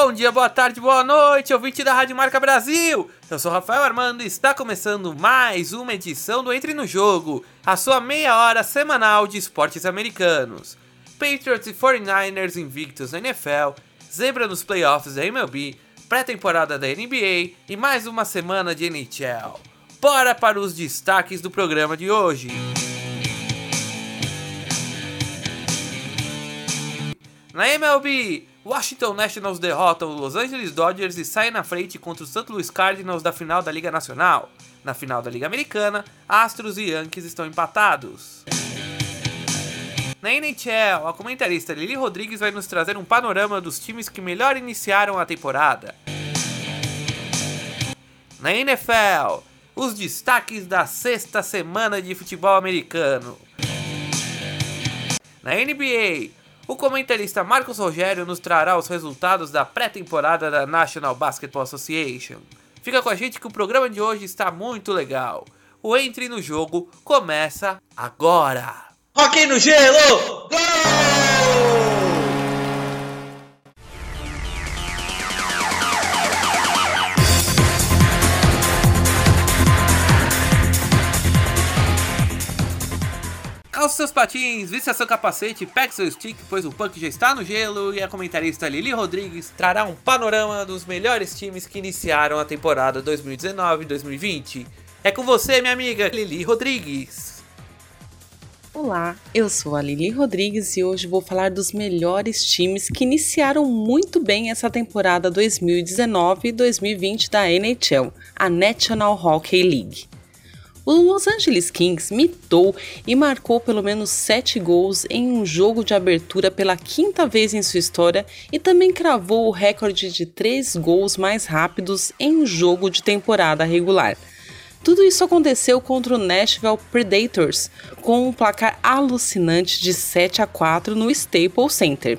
Bom dia, boa tarde, boa noite, ouvinte da Rádio Marca Brasil! Eu sou Rafael Armando e está começando mais uma edição do Entre no Jogo, a sua meia hora semanal de esportes americanos. Patriots e 49ers invictos na NFL, zebra nos playoffs da MLB, pré-temporada da NBA e mais uma semana de NHL. Bora para os destaques do programa de hoje! Na MLB, Washington Nationals derrota os Los Angeles Dodgers e sai na frente contra os St. Louis Cardinals da final da Liga Nacional. Na final da Liga Americana, Astros e Yankees estão empatados. Na NHL, a comentarista Lili Rodrigues vai nos trazer um panorama dos times que melhor iniciaram a temporada. Na NFL, os destaques da sexta semana de futebol americano. Na NBA, o comentarista Marcos Rogério nos trará os resultados da pré-temporada da National Basketball Association. Fica com a gente que o programa de hoje está muito legal. O Entre no Jogo começa agora! Rock no gelo! Gol! Calce seus patins, vista seu capacete, pegue seu stick, pois o punk já está no gelo e a comentarista Lili Rodrigues trará um panorama dos melhores times que iniciaram a temporada 2019-2020. É com você, minha amiga Lili Rodrigues. Olá, eu sou a Lili Rodrigues e hoje vou falar dos melhores times que iniciaram muito bem essa temporada 2019-2020 da NHL, a National Hockey League. O Los Angeles Kings mitou e marcou pelo menos 7 gols em um jogo de abertura pela quinta vez em sua história e também cravou o recorde de 3 gols mais rápidos em um jogo de temporada regular. Tudo isso aconteceu contra o Nashville Predators, com um placar alucinante de 7 a 4 no Staples Center.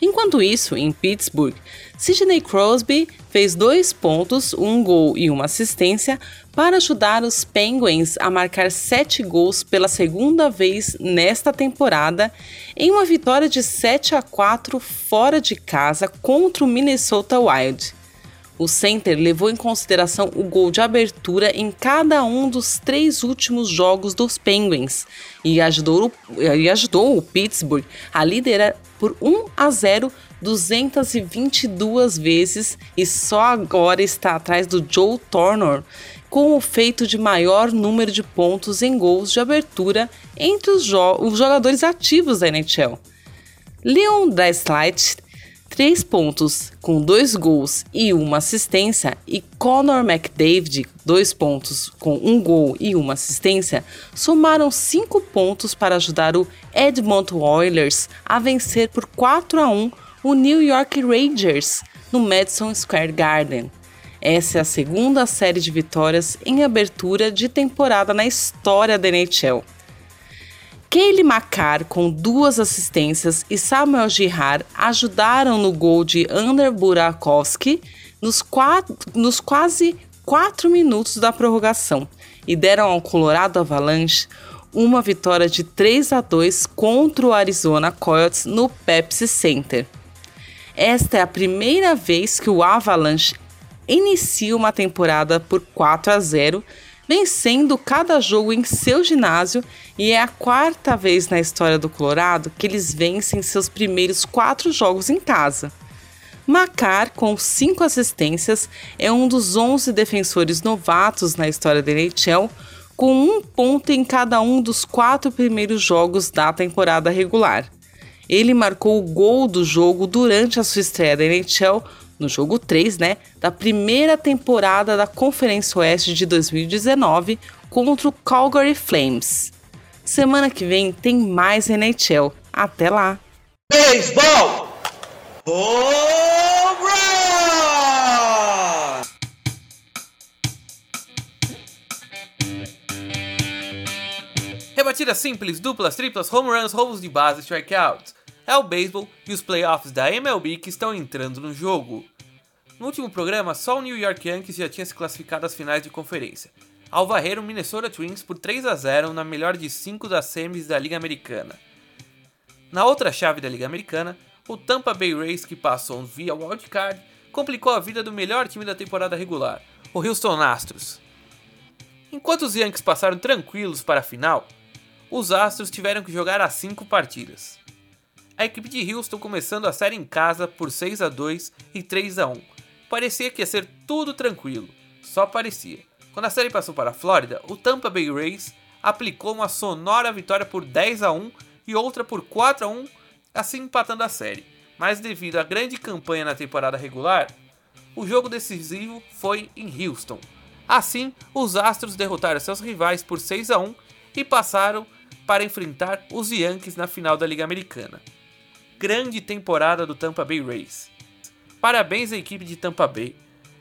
Enquanto isso, em Pittsburgh, Sidney Crosby fez dois pontos, um gol e uma assistência para ajudar os Penguins a marcar sete gols pela segunda vez nesta temporada em uma vitória de 7 a 4 fora de casa contra o Minnesota Wild. O center levou em consideração o gol de abertura em cada um dos três últimos jogos dos Penguins e ajudou, e ajudou o Pittsburgh a liderar por 1 a 0 222 vezes e só agora está atrás do Joe Turner com o feito de maior número de pontos em gols de abertura entre os, jo os jogadores ativos da NHL. Leon Draisaitl, 3 pontos com 2 gols e uma assistência, e Connor McDavid, 2 pontos com 1 um gol e uma assistência, somaram 5 pontos para ajudar o Edmonton Oilers a vencer por 4 a 1 o New York Rangers no Madison Square Garden. Essa é a segunda série de vitórias em abertura de temporada na história da NHL. Kaylee Makar, com duas assistências, e Samuel Girard ajudaram no gol de Ander Burakovsky nos, nos quase quatro minutos da prorrogação e deram ao Colorado Avalanche uma vitória de 3 a 2 contra o Arizona Coyotes no Pepsi Center. Esta é a primeira vez que o Avalanche inicia uma temporada por 4 a 0, vencendo cada jogo em seu ginásio, e é a quarta vez na história do Colorado que eles vencem seus primeiros quatro jogos em casa. Macar, com cinco assistências, é um dos 11 defensores novatos na história da NHL, com um ponto em cada um dos quatro primeiros jogos da temporada regular. Ele marcou o gol do jogo durante a sua estreia da NHL, no jogo 3, né, da primeira temporada da Conferência Oeste de 2019 contra o Calgary Flames. Semana que vem tem mais NHL. Até lá! Beisebol! Home Rebatidas simples, duplas, triplas, home runs, roubos de base, strikeouts é o beisebol e os playoffs da MLB que estão entrando no jogo. No último programa, só o New York Yankees já tinha se classificado às finais de conferência, ao varrer o Minnesota Twins por 3 a 0 na melhor de 5 das semis da Liga Americana. Na outra chave da Liga Americana, o Tampa Bay Rays, que passou via wildcard, complicou a vida do melhor time da temporada regular, o Houston Astros. Enquanto os Yankees passaram tranquilos para a final, os Astros tiveram que jogar as 5 partidas. A equipe de Houston começando a série em casa por 6 a 2 e 3 a 1. Parecia que ia ser tudo tranquilo, só parecia. Quando a série passou para a Flórida, o Tampa Bay Rays aplicou uma sonora vitória por 10 a 1 e outra por 4 a 1, assim empatando a série. Mas devido à grande campanha na temporada regular, o jogo decisivo foi em Houston. Assim, os Astros derrotaram seus rivais por 6 a 1 e passaram para enfrentar os Yankees na final da Liga Americana. Grande temporada do Tampa Bay Rays. Parabéns à equipe de Tampa Bay.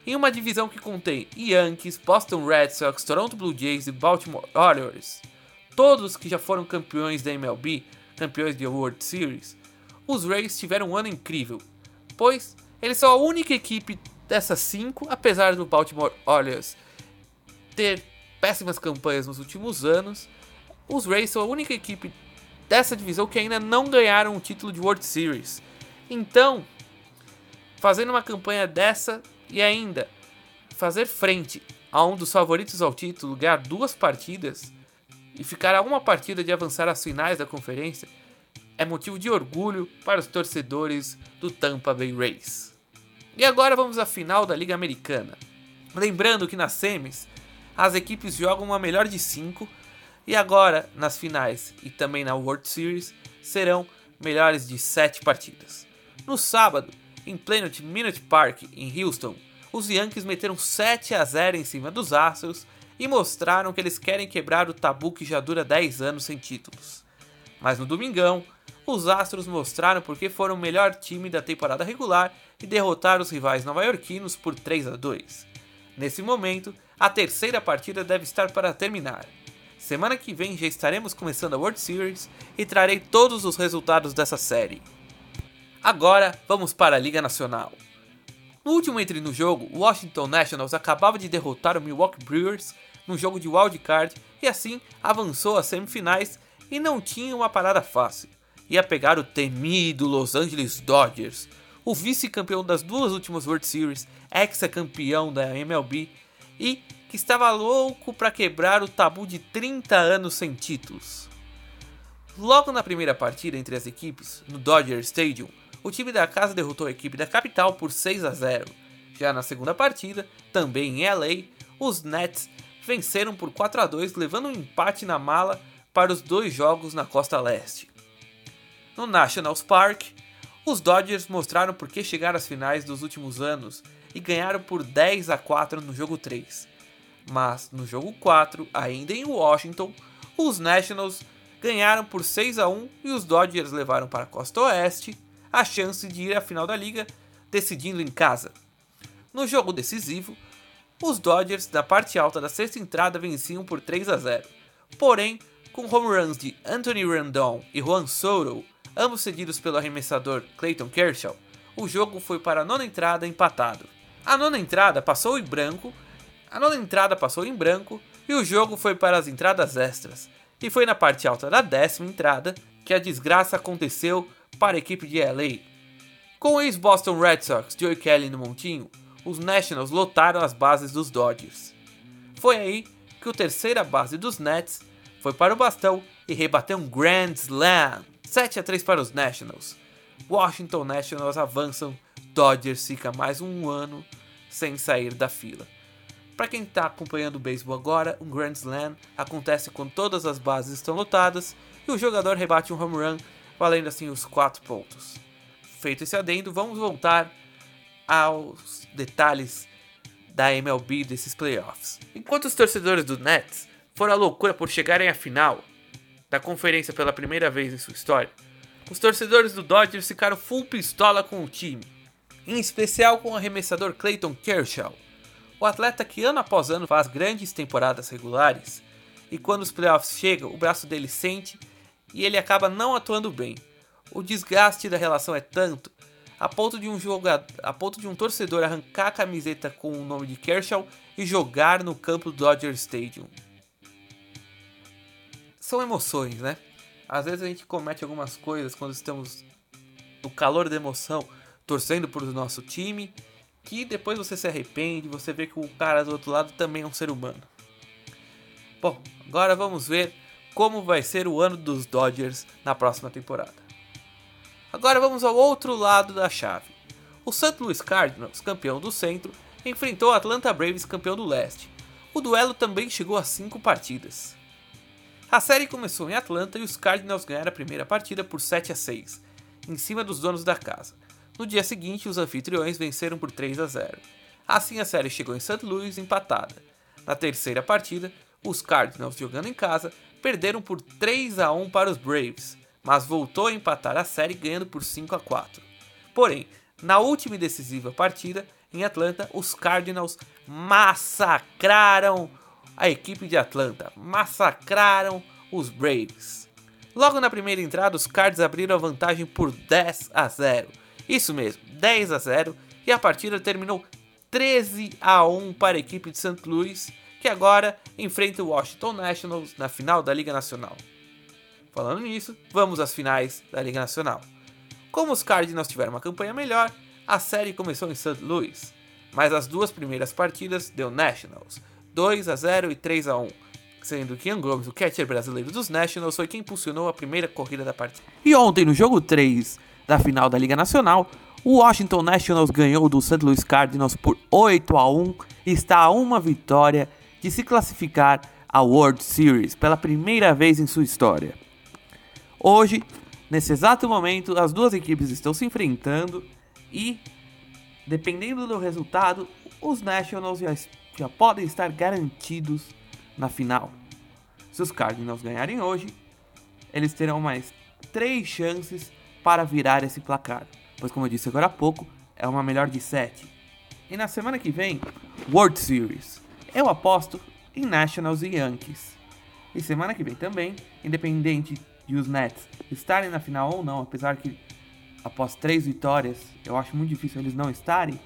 Em uma divisão que contém Yankees, Boston Red Sox, Toronto Blue Jays e Baltimore Orioles, todos que já foram campeões da MLB, campeões de World Series, os Rays tiveram um ano incrível, pois eles são a única equipe dessas cinco, apesar do Baltimore Orioles ter péssimas campanhas nos últimos anos, os Rays são a única equipe dessa divisão que ainda não ganharam o título de World Series. Então, fazendo uma campanha dessa e ainda fazer frente a um dos favoritos ao título, ganhar duas partidas e ficar a uma partida de avançar às finais da conferência, é motivo de orgulho para os torcedores do Tampa Bay Rays. E agora vamos à final da Liga Americana. Lembrando que nas semis as equipes jogam uma melhor de 5 e agora nas finais e também na World Series serão melhores de 7 partidas. No sábado, em Planet Minute Park em Houston, os Yankees meteram 7 a 0 em cima dos Astros e mostraram que eles querem quebrar o tabu que já dura 10 anos sem títulos. Mas no domingão, os Astros mostraram porque foram o melhor time da temporada regular e derrotaram os rivais nova-iorquinos por 3 a 2. Nesse momento, a terceira partida deve estar para terminar. Semana que vem já estaremos começando a World Series e trarei todos os resultados dessa série. Agora vamos para a Liga Nacional. No último entre no jogo, o Washington Nationals acabava de derrotar o Milwaukee Brewers no jogo de wild card e assim avançou às semifinais e não tinha uma parada fácil. Ia pegar o temido Los Angeles Dodgers, o vice-campeão das duas últimas World Series, ex-campeão da MLB e que estava louco para quebrar o tabu de 30 anos sem títulos. Logo na primeira partida entre as equipes, no Dodger Stadium, o time da casa derrotou a equipe da capital por 6 a 0. Já na segunda partida, também em LA, os Nets venceram por 4 a 2, levando um empate na mala para os dois jogos na costa leste. No Nationals Park, os Dodgers mostraram por que chegaram às finais dos últimos anos e ganharam por 10 a 4 no jogo 3. Mas no jogo 4, ainda em Washington, os Nationals ganharam por 6 a 1 e os Dodgers levaram para a costa oeste a chance de ir à final da liga, decidindo em casa. No jogo decisivo, os Dodgers da parte alta da sexta entrada venciam por 3 a 0. Porém, com home runs de Anthony Randon e Juan Soto, ambos cedidos pelo arremessador Clayton Kershaw, o jogo foi para a nona entrada empatado. A nona entrada passou em branco, a nona entrada passou em branco e o jogo foi para as entradas extras. E foi na parte alta da décima entrada que a desgraça aconteceu para a equipe de LA. Com o ex-Boston Red Sox Joey Kelly no montinho, os Nationals lotaram as bases dos Dodgers. Foi aí que o terceira base dos Nets foi para o bastão e rebateu um Grand Slam. 7 a 3 para os Nationals. Washington Nationals avançam, Dodgers fica mais um ano sem sair da fila. Para quem está acompanhando o beisebol agora, um Grand Slam acontece quando todas as bases estão lotadas e o jogador rebate um home run valendo assim os 4 pontos. Feito esse adendo, vamos voltar aos detalhes da MLB desses playoffs. Enquanto os torcedores do Nets foram à loucura por chegarem à final da conferência pela primeira vez em sua história, os torcedores do Dodgers ficaram full pistola com o time, em especial com o arremessador Clayton Kershaw, o atleta que ano após ano faz grandes temporadas regulares e quando os playoffs chegam, o braço dele sente e ele acaba não atuando bem. O desgaste da relação é tanto a ponto de um jogador, a ponto de um torcedor arrancar a camiseta com o nome de Kershaw e jogar no campo do Dodger Stadium. São emoções, né? Às vezes a gente comete algumas coisas quando estamos no calor da emoção, torcendo por nosso time, que depois você se arrepende, você vê que o cara do outro lado também é um ser humano. Bom, agora vamos ver como vai ser o ano dos Dodgers na próxima temporada. Agora vamos ao outro lado da chave. O St. Louis Cardinals, campeão do centro, enfrentou o Atlanta Braves, campeão do leste. O duelo também chegou a 5 partidas. A série começou em Atlanta e os Cardinals ganharam a primeira partida por 7 a 6, em cima dos donos da casa. No dia seguinte, os anfitriões venceram por 3 a 0. Assim a série chegou em St. Louis empatada. Na terceira partida, os Cardinals jogando em casa perderam por 3 a 1 para os Braves, mas voltou a empatar a série ganhando por 5 a 4. Porém, na última e decisiva partida em Atlanta, os Cardinals massacraram a equipe de Atlanta, massacraram os Braves. Logo na primeira entrada, os Cards abriram a vantagem por 10 a 0. Isso mesmo, 10 a 0 e a partida terminou 13 a 1 para a equipe de St. Louis que agora enfrenta o Washington Nationals na final da Liga Nacional. Falando nisso, vamos às finais da Liga Nacional. Como os Cardinals tiveram uma campanha melhor, a série começou em St. Louis, mas as duas primeiras partidas deu Nationals, 2 a 0 e 3 a 1, sendo que Ian Gomes, o catcher brasileiro dos Nationals, foi quem impulsionou a primeira corrida da partida. E ontem, no jogo 3 da final da Liga Nacional, o Washington Nationals ganhou do St. Louis Cardinals por 8 a 1 e está a uma vitória de se classificar à World Series pela primeira vez em sua história. Hoje, nesse exato momento, as duas equipes estão se enfrentando e, dependendo do resultado, os Nationals já, já podem estar garantidos na final. Se os Cardinals ganharem hoje, eles terão mais três chances para virar esse placar, pois, como eu disse agora há pouco, é uma melhor de sete. E na semana que vem, World Series. Eu aposto em Nationals e Yankees. E semana que vem também, independente de os Nets estarem na final ou não, apesar que após três vitórias eu acho muito difícil eles não estarem,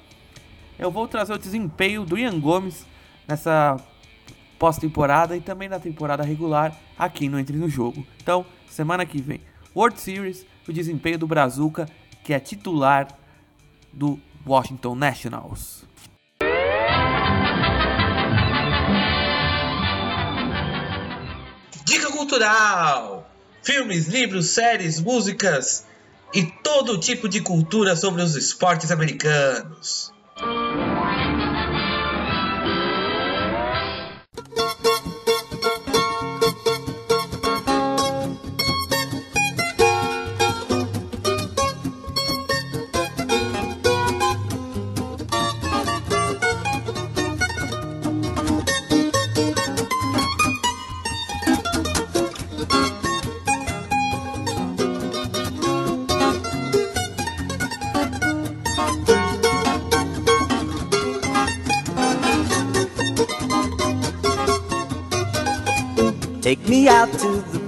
eu vou trazer o desempenho do Ian Gomes nessa pós-temporada e também na temporada regular aqui no Entre no Jogo. Então, semana que vem, World Series, o desempenho do Brazuca, que é titular do Washington Nationals. cultural. Filmes, livros, séries, músicas e todo tipo de cultura sobre os esportes americanos.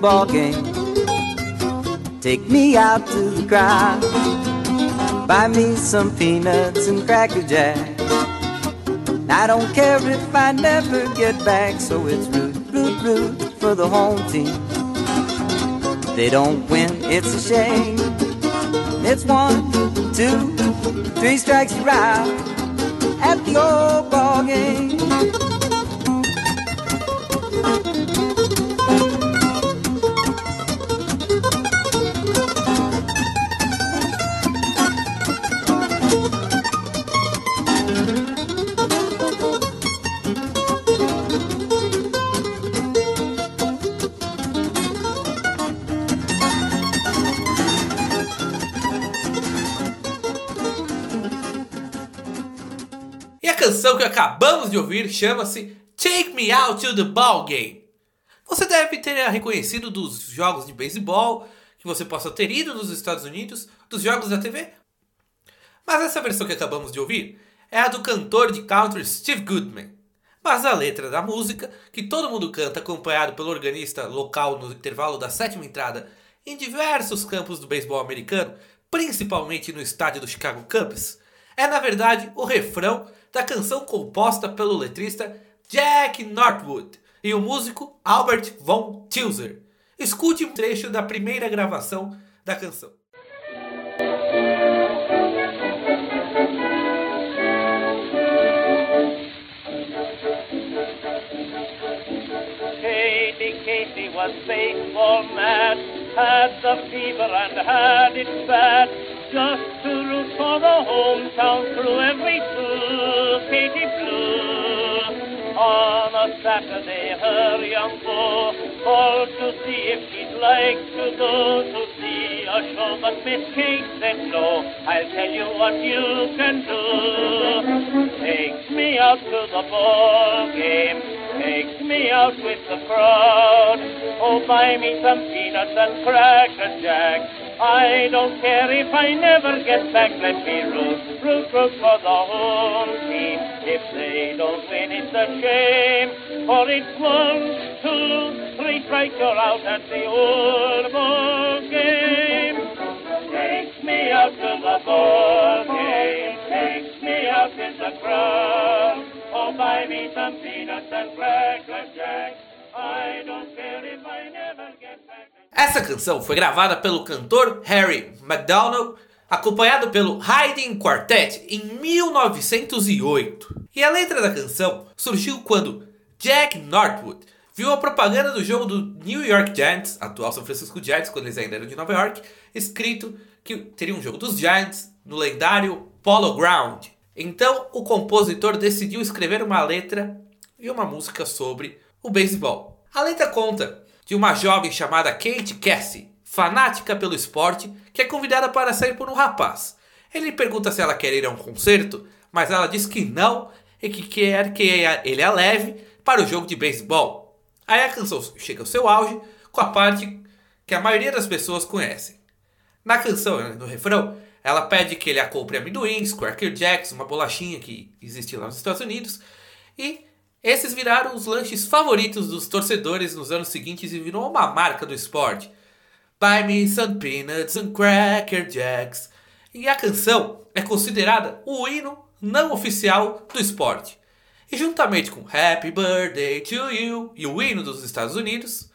Ball game. Take me out to the crowd. Buy me some peanuts and cracker jack. I don't care if I never get back, so it's root, root, root for the home team. They don't win, it's a shame. It's one, two, three strikes you're out at the old ball game. Que acabamos de ouvir chama-se Take Me Out to the Ball Game. Você deve ter reconhecido dos jogos de beisebol que você possa ter ido nos Estados Unidos, dos jogos da TV. Mas essa versão que acabamos de ouvir é a do cantor de country Steve Goodman. Mas a letra da música, que todo mundo canta acompanhado pelo organista local no intervalo da sétima entrada em diversos campos do beisebol americano, principalmente no estádio do Chicago Cubs, é na verdade o refrão da canção composta pelo letrista Jack Northwood e o músico Albert von Tilzer. Escute um trecho da primeira gravação da canção. Casey was faithful man, had the fever and had it bad, just to for the hometown through every Katie Blue. On a Saturday, her young beau called to see if she'd like to go to see a show, but Miss Kate said no. I'll tell you what you can do. Take me out to the ball game. Take me out with the crowd. Oh, buy me some peanuts and cracker jack. I don't care if I never get back. Let me root, root, root for the home team. If they don't win, it's a shame. For it's one, two, three strikes, you're out at the old ball game. Take me out to the ball game. Take me out in the crowd. Oh, buy me some peanuts and cracker jack. I don't care if I never. Essa canção foi gravada pelo cantor Harry McDonald, acompanhado pelo Haydn Quartet em 1908. E a letra da canção surgiu quando Jack Northwood viu a propaganda do jogo do New York Giants, atual São Francisco Giants, quando eles ainda eram de Nova York, escrito que teria um jogo dos Giants no lendário Polo Ground. Então o compositor decidiu escrever uma letra e uma música sobre o beisebol. A letra conta de uma jovem chamada Kate Cassie, fanática pelo esporte, que é convidada para sair por um rapaz. Ele pergunta se ela quer ir a um concerto, mas ela diz que não e que quer que ele a leve para o jogo de beisebol. Aí a canção chega ao seu auge com a parte que a maioria das pessoas conhecem. Na canção, no refrão, ela pede que ele a compre amendoins, Cracker Jacks, uma bolachinha que existe lá nos Estados Unidos, e esses viraram os lanches favoritos dos torcedores nos anos seguintes e virou uma marca do esporte. Buy me some peanuts and cracker jacks. E a canção é considerada o hino não oficial do esporte. E juntamente com Happy Birthday to You e o hino dos Estados Unidos,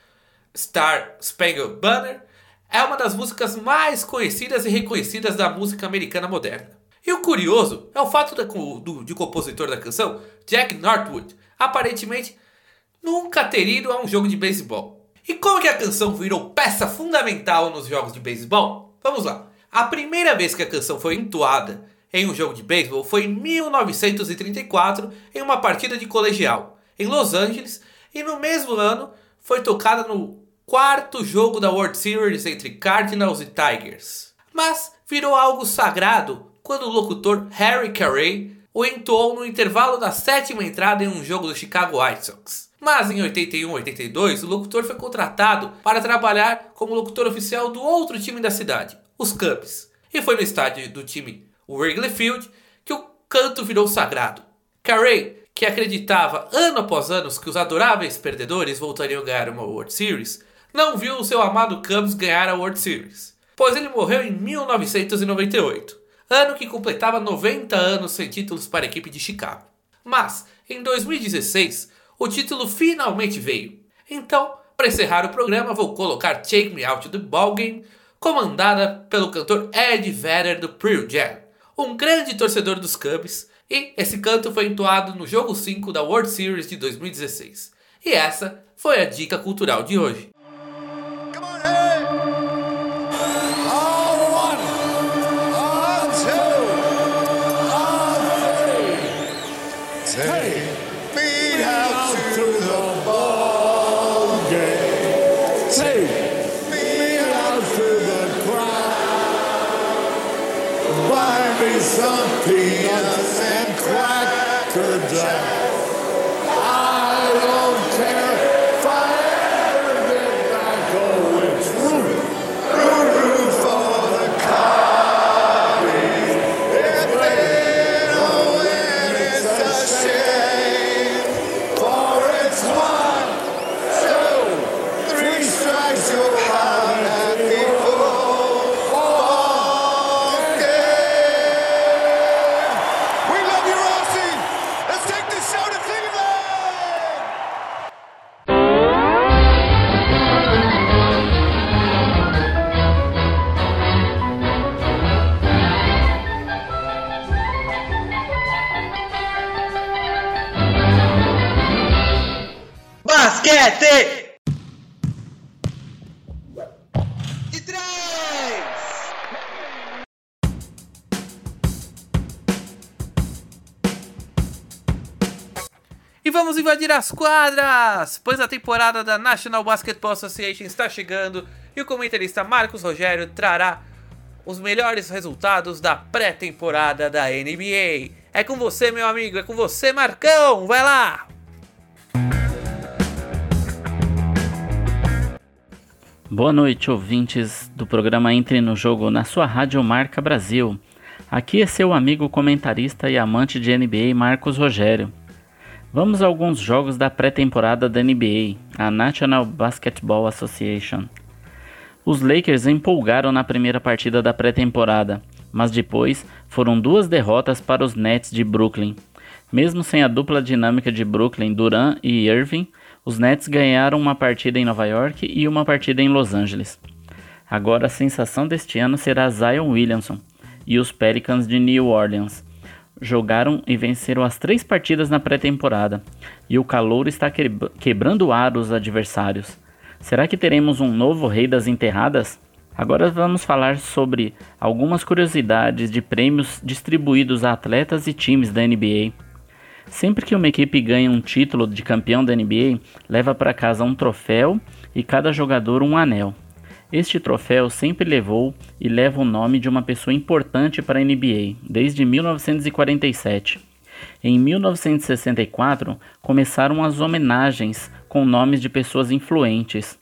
Star Spangled Banner, é uma das músicas mais conhecidas e reconhecidas da música americana moderna. E o curioso é o fato de, do, compositor da canção, Jack Northwood, aparentemente nunca ter ido a um jogo de beisebol. E como que a canção virou peça fundamental nos jogos de beisebol? Vamos lá. A primeira vez que a canção foi entoada em um jogo de beisebol foi em 1934, em uma partida de colegial, em Los Angeles, e no mesmo ano foi tocada no quarto jogo da World Series entre Cardinals e Tigers. Mas virou algo sagrado quando o locutor Harry Carey o entoou no intervalo da sétima entrada em um jogo do Chicago White Sox. Mas em 81 82, o locutor foi contratado para trabalhar como locutor oficial do outro time da cidade, os Cubs. E foi no estádio do time Wrigley Field que o canto virou sagrado. Carey, que acreditava ano após ano que os adoráveis perdedores voltariam a ganhar uma World Series, não viu o seu amado Cubs ganhar a World Series, pois ele morreu em 1998 ano que completava 90 anos sem títulos para a equipe de Chicago. Mas, em 2016, o título finalmente veio. Então, para encerrar o programa, vou colocar Take Me Out the Ballgame, comandada pelo cantor Ed Vedder do Pearl Jam, um grande torcedor dos Cubs, e esse canto foi entoado no jogo 5 da World Series de 2016. E essa foi a dica cultural de hoje. Some peanuts and cracker jack. Invadir as quadras, pois a temporada da National Basketball Association está chegando e o comentarista Marcos Rogério trará os melhores resultados da pré-temporada da NBA. É com você, meu amigo, é com você, Marcão, vai lá! Boa noite, ouvintes do programa Entre no Jogo na sua Rádio Marca Brasil. Aqui é seu amigo comentarista e amante de NBA Marcos Rogério. Vamos a alguns jogos da pré-temporada da NBA, a National Basketball Association. Os Lakers empolgaram na primeira partida da pré-temporada, mas depois foram duas derrotas para os Nets de Brooklyn. Mesmo sem a dupla dinâmica de Brooklyn, Duran e Irving, os Nets ganharam uma partida em Nova York e uma partida em Los Angeles. Agora a sensação deste ano será Zion Williamson e os Pelicans de New Orleans. Jogaram e venceram as três partidas na pré-temporada, e o calor está quebrando o ar os adversários. Será que teremos um novo Rei das Enterradas? Agora vamos falar sobre algumas curiosidades de prêmios distribuídos a atletas e times da NBA. Sempre que uma equipe ganha um título de campeão da NBA, leva para casa um troféu e cada jogador um anel. Este troféu sempre levou e leva o nome de uma pessoa importante para a NBA, desde 1947. Em 1964, começaram as homenagens com nomes de pessoas influentes.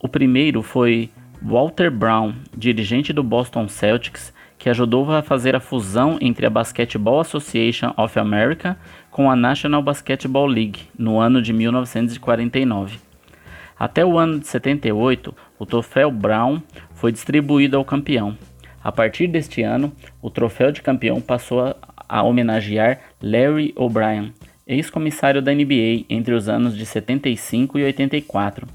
O primeiro foi Walter Brown, dirigente do Boston Celtics, que ajudou a fazer a fusão entre a Basketball Association of America com a National Basketball League no ano de 1949. Até o ano de 78, o troféu Brown foi distribuído ao campeão. A partir deste ano, o troféu de campeão passou a, homenagear Larry O'Brien, ex-comissário da NBA entre os anos de 75 e 84.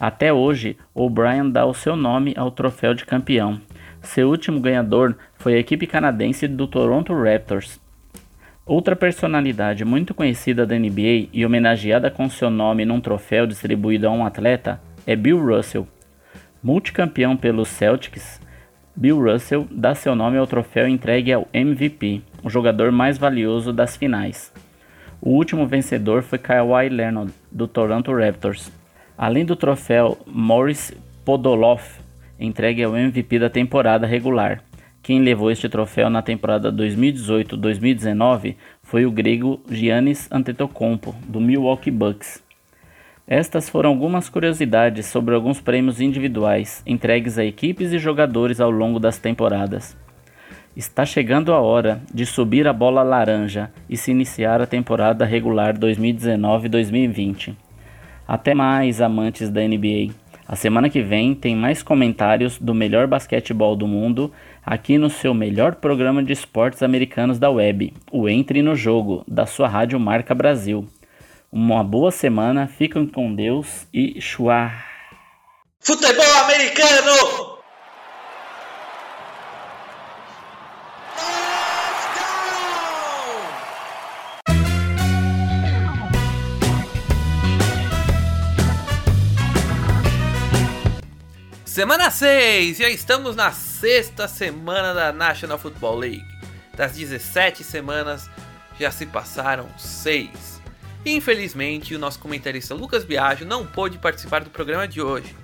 Até hoje, O'Brien dá o seu nome ao troféu de campeão. Seu último ganhador foi a equipe canadense do Toronto Raptors. Outra personalidade muito conhecida da NBA e homenageada com seu nome num troféu distribuído a um atleta é Bill Russell. Multicampeão pelos Celtics, Bill Russell dá seu nome ao troféu entregue ao MVP, o jogador mais valioso das finais. O último vencedor foi Kawhi Leonard, do Toronto Raptors. Além do troféu Morris Podoloff, entregue ao MVP da temporada regular. Quem levou este troféu na temporada 2018-2019 foi o grego Giannis Antetokounmpo, do Milwaukee Bucks. Estas foram algumas curiosidades sobre alguns prêmios individuais entregues a equipes e jogadores ao longo das temporadas. Está chegando a hora de subir a bola laranja e se iniciar a temporada regular 2019-2020. Até mais, amantes da NBA. A semana que vem tem mais comentários do melhor basquetebol do mundo aqui no seu melhor programa de esportes americanos da web, o Entre no Jogo, da sua rádio Marca Brasil. Uma boa semana, fiquem com Deus e chua! Futebol americano! Semana 6, já estamos na sexta semana da National Football League. Das 17 semanas, já se passaram 6. Infelizmente, o nosso comentarista Lucas Biagio não pôde participar do programa de hoje.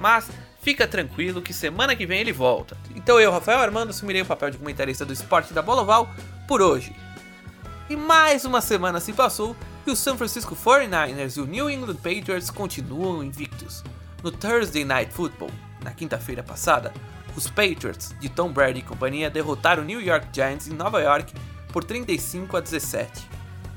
Mas fica tranquilo que semana que vem ele volta. Então eu, Rafael Armando, assumirei o papel de comentarista do esporte da Bola Oval por hoje. E mais uma semana se passou e o San Francisco 49ers e o New England Patriots continuam invictos. No Thursday Night Football, na quinta-feira passada, os Patriots de Tom Brady e companhia derrotaram o New York Giants em Nova York por 35 a 17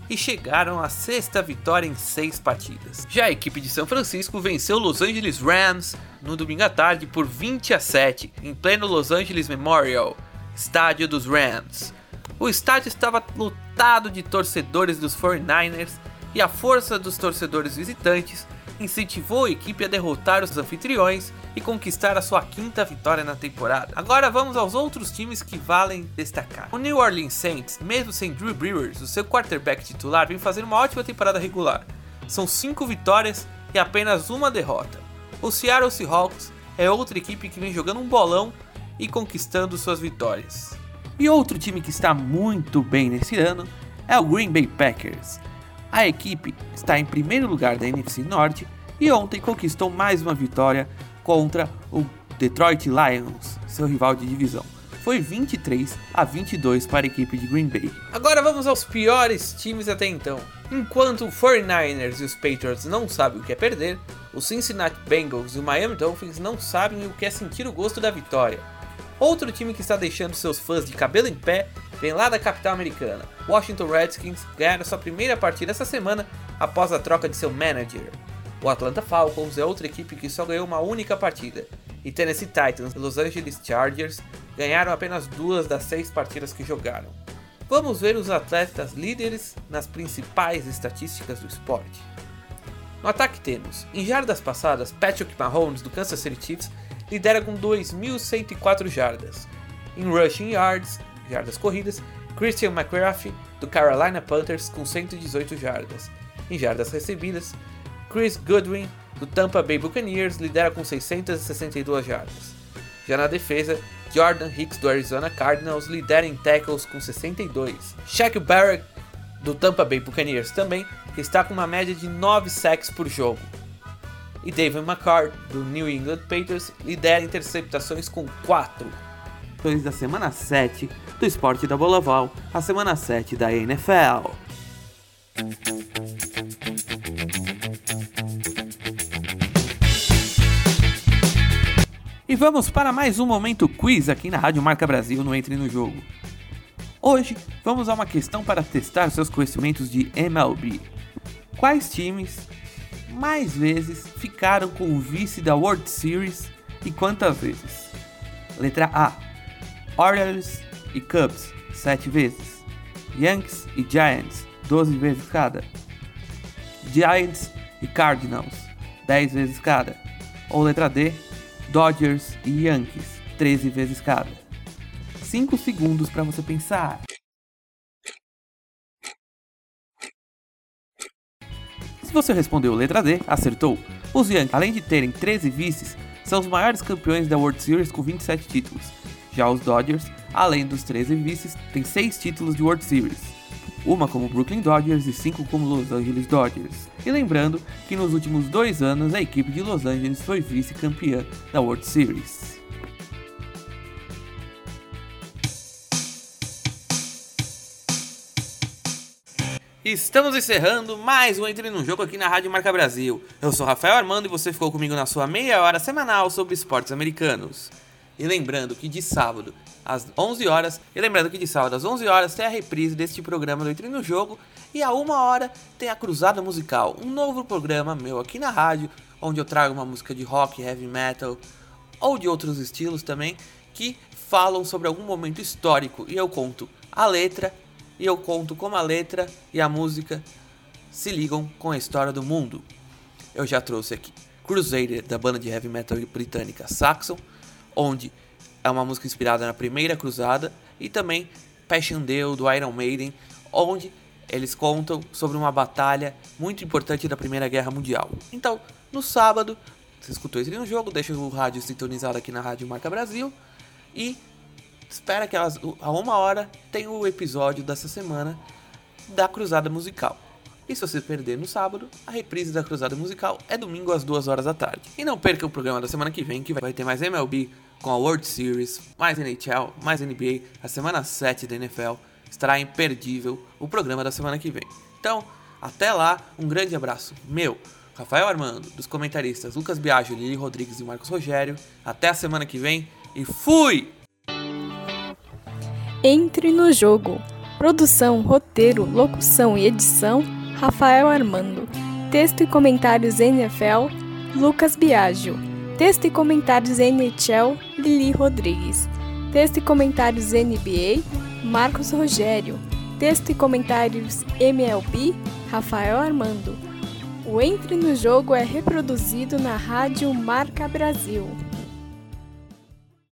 e chegaram à sexta vitória em seis partidas. Já a equipe de São Francisco venceu Los Angeles Rams no domingo à tarde por 20 a 7 em pleno Los Angeles Memorial, estádio dos Rams. O estádio estava lotado de torcedores dos 49ers e a força dos torcedores visitantes incentivou a equipe a derrotar os anfitriões e conquistar a sua quinta vitória na temporada. Agora vamos aos outros times que valem destacar. O New Orleans Saints, mesmo sem Drew Brees, o seu quarterback titular, vem fazendo uma ótima temporada regular. São 5 vitórias e apenas uma derrota. O Seattle Seahawks é outra equipe que vem jogando um bolão e conquistando suas vitórias. E outro time que está muito bem nesse ano é o Green Bay Packers. A equipe está em primeiro lugar da NFC Norte e ontem conquistou mais uma vitória contra o Detroit Lions, seu rival de divisão. Foi 23 a 22 para a equipe de Green Bay. Agora vamos aos piores times até então. Enquanto o 49ers e os Patriots não sabem o que é perder, os Cincinnati Bengals e o Miami Dolphins não sabem o que é sentir o gosto da vitória. Outro time que está deixando seus fãs de cabelo em pé vem lá da capital americana. Washington Redskins ganharam sua primeira partida essa semana após a troca de seu manager. O Atlanta Falcons é outra equipe que só ganhou uma única partida. E Tennessee Titans e Los Angeles Chargers ganharam apenas duas das seis partidas que jogaram. Vamos ver os atletas líderes nas principais estatísticas do esporte. No ataque temos, em jardas passadas, Patrick Mahomes do Kansas City Chiefs lidera com 2.104 jardas. Em rushing yards, jardas corridas, Christian McCaffrey do Carolina Panthers com 118 jardas. Em jardas recebidas, Chris Goodwin do Tampa Bay Buccaneers lidera com 662 jardas. Já na defesa, Jordan Hicks do Arizona Cardinals lidera em tackles com 62. Shaq Barrett do Tampa Bay Buccaneers também está com uma média de 9 sacks por jogo e David McCart, do New England Patriots, lidera interceptações com 4. Depois da semana 7 do esporte da bola oval, a semana 7 da NFL. E vamos para mais um momento quiz aqui na Rádio Marca Brasil no Entre no Jogo. Hoje vamos a uma questão para testar seus conhecimentos de MLB. Quais times mais vezes ficaram com o vice da World Series e quantas vezes? Letra A: Orioles e Cubs, 7 vezes. Yankees e Giants, 12 vezes cada. Giants e Cardinals, 10 vezes cada. Ou letra D: Dodgers e Yankees, 13 vezes cada. 5 segundos para você pensar. Se você respondeu letra D, acertou. Os Yankees, além de terem 13 vices, são os maiores campeões da World Series com 27 títulos. Já os Dodgers, além dos 13 vices, têm 6 títulos de World Series. Uma como Brooklyn Dodgers e 5 como Los Angeles Dodgers. E lembrando que nos últimos dois anos a equipe de Los Angeles foi vice-campeã da World Series. Estamos encerrando mais um Entre no Jogo aqui na Rádio Marca Brasil. Eu sou Rafael Armando e você ficou comigo na sua meia hora semanal sobre esportes americanos. E lembrando que de sábado às 11 horas, e lembrando que de sábado às 11 horas tem a reprise deste programa do Entre no Jogo e a uma hora tem a Cruzada Musical, um novo programa meu aqui na rádio, onde eu trago uma música de rock, heavy metal ou de outros estilos também que falam sobre algum momento histórico e eu conto a letra e eu conto como a letra e a música se ligam com a história do mundo. Eu já trouxe aqui Crusader, da banda de heavy metal britânica Saxon, onde é uma música inspirada na primeira cruzada, e também Passchendaele, do Iron Maiden, onde eles contam sobre uma batalha muito importante da Primeira Guerra Mundial. Então, no sábado, você escutou esse no jogo, deixa o rádio sintonizado aqui na Rádio Marca Brasil e espera que elas, a uma hora tem o episódio dessa semana da Cruzada Musical. E se você perder no sábado, a reprise da Cruzada Musical é domingo às 2 horas da tarde. E não perca o programa da semana que vem, que vai ter mais MLB com a World Series, mais NHL, mais NBA, a semana 7 da NFL. Estará imperdível o programa da semana que vem. Então, até lá, um grande abraço. Meu, Rafael Armando, dos comentaristas Lucas Biagio, Lili Rodrigues e Marcos Rogério. Até a semana que vem e fui! Entre no jogo. Produção, roteiro, locução e edição: Rafael Armando. Texto e comentários NFL: Lucas Biagio. Texto e comentários NHL: Lili Rodrigues. Texto e comentários NBA: Marcos Rogério. Texto e comentários MLB: Rafael Armando. O Entre no Jogo é reproduzido na Rádio Marca Brasil.